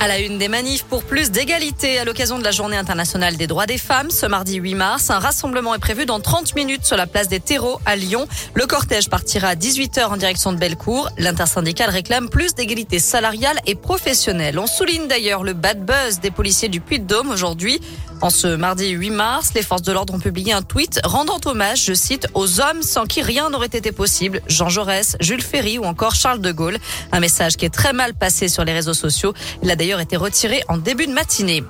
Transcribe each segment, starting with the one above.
À la une des manifs pour plus d'égalité à l'occasion de la journée internationale des droits des femmes, ce mardi 8 mars, un rassemblement est prévu dans 30 minutes sur la place des terreaux à Lyon. Le cortège partira à 18h en direction de Bellecour. L'intersyndicale réclame plus d'égalité salariale et professionnelle. On souligne d'ailleurs le bad buzz des policiers du Puy-de-Dôme aujourd'hui. En ce mardi 8 mars, les forces de l'ordre ont publié un tweet rendant hommage, je cite, aux hommes sans qui rien n'aurait été possible. Jean Jaurès, Jules Ferry ou encore Charles de Gaulle. Un message qui est très mal passé sur les réseaux sociaux. Il a été retiré en début de matinée.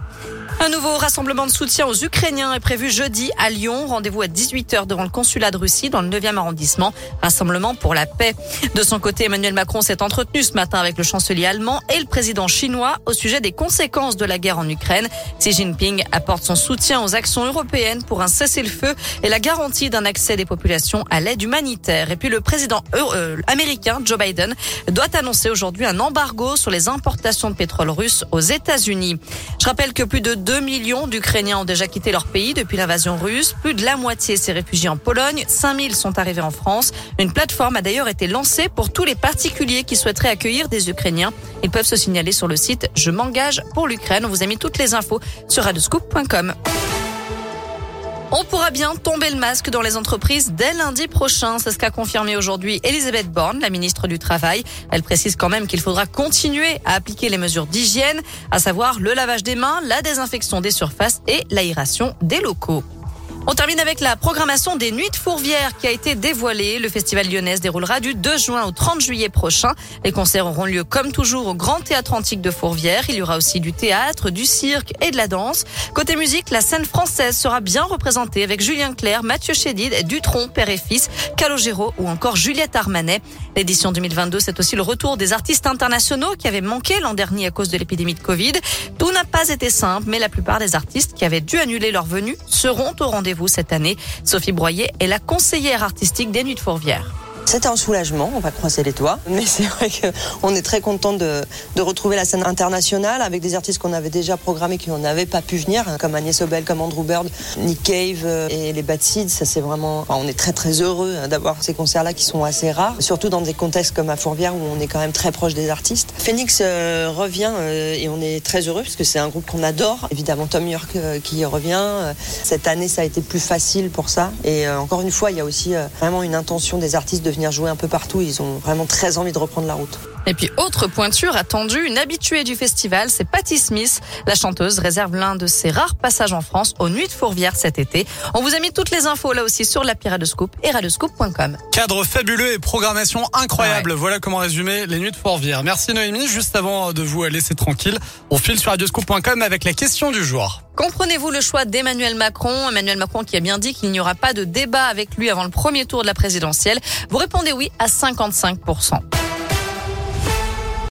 Un nouveau rassemblement de soutien aux Ukrainiens est prévu jeudi à Lyon. Rendez-vous à 18h devant le consulat de Russie dans le 9e arrondissement. Rassemblement pour la paix. De son côté, Emmanuel Macron s'est entretenu ce matin avec le chancelier allemand et le président chinois au sujet des conséquences de la guerre en Ukraine. Xi Jinping apporte son soutien aux actions européennes pour un cessez-le-feu et la garantie d'un accès des populations à l'aide humanitaire. Et puis le président euh, américain Joe Biden doit annoncer aujourd'hui un embargo sur les importations de pétrole russe aux États-Unis. Je rappelle que plus de 2 millions d'Ukrainiens ont déjà quitté leur pays depuis l'invasion russe. Plus de la moitié s'est réfugiée en Pologne. 5000 sont arrivés en France. Une plateforme a d'ailleurs été lancée pour tous les particuliers qui souhaiteraient accueillir des Ukrainiens. Ils peuvent se signaler sur le site Je m'engage pour l'Ukraine. On vous a mis toutes les infos sur radescoop.com. On pourra bien tomber le masque dans les entreprises dès lundi prochain. C'est ce qu'a confirmé aujourd'hui Elisabeth Borne, la ministre du Travail. Elle précise quand même qu'il faudra continuer à appliquer les mesures d'hygiène, à savoir le lavage des mains, la désinfection des surfaces et l'aération des locaux. On termine avec la programmation des Nuits de Fourvière qui a été dévoilée. Le festival lyonnais déroulera du 2 juin au 30 juillet prochain. Les concerts auront lieu comme toujours au Grand Théâtre Antique de Fourvière. Il y aura aussi du théâtre, du cirque et de la danse. Côté musique, la scène française sera bien représentée avec Julien Clerc, Mathieu Chédid, Dutronc, père et fils, Calogero ou encore Juliette Armanet. L'édition 2022, c'est aussi le retour des artistes internationaux qui avaient manqué l'an dernier à cause de l'épidémie de Covid. Tout n'a pas été simple, mais la plupart des artistes qui avaient dû annuler leur venue seront au rendez-vous cette année. Sophie Broyer est la conseillère artistique des Nuits de Fourvière. C'était un soulagement, on va croiser les doigts, mais c'est vrai qu'on est très content de, de, retrouver la scène internationale avec des artistes qu'on avait déjà programmés qui n'avaient pas pu venir, hein, comme Agnès Obel, comme Andrew Bird, Nick Cave euh, et les Bad Seeds. Ça c'est vraiment, on est très très heureux hein, d'avoir ces concerts-là qui sont assez rares, surtout dans des contextes comme à Fourvière où on est quand même très proche des artistes. Phoenix euh, revient euh, et on est très heureux parce que c'est un groupe qu'on adore. Évidemment Tom York qui revient. Cette année ça a été plus facile pour ça et encore une fois il y a aussi vraiment une intention des artistes de venir jouer un peu partout. Ils ont vraiment très envie de reprendre la route. Et puis, autre pointure attendue, une habituée du festival, c'est Patti Smith. La chanteuse réserve l'un de ses rares passages en France aux Nuits de Fourvière cet été. On vous a mis toutes les infos là aussi sur l'appli Radescoop et radescoop.com. Cadre fabuleux et programmation incroyable. Voilà comment résumer les Nuits de Fourvière. Merci Noémie. Juste avant de vous laisser tranquille, on file sur radescoop.com avec la question du jour. Comprenez-vous le choix d'Emmanuel Macron? Emmanuel Macron qui a bien dit qu'il n'y aura pas de débat avec lui avant le premier tour de la présidentielle. Vous répondez oui à 55%.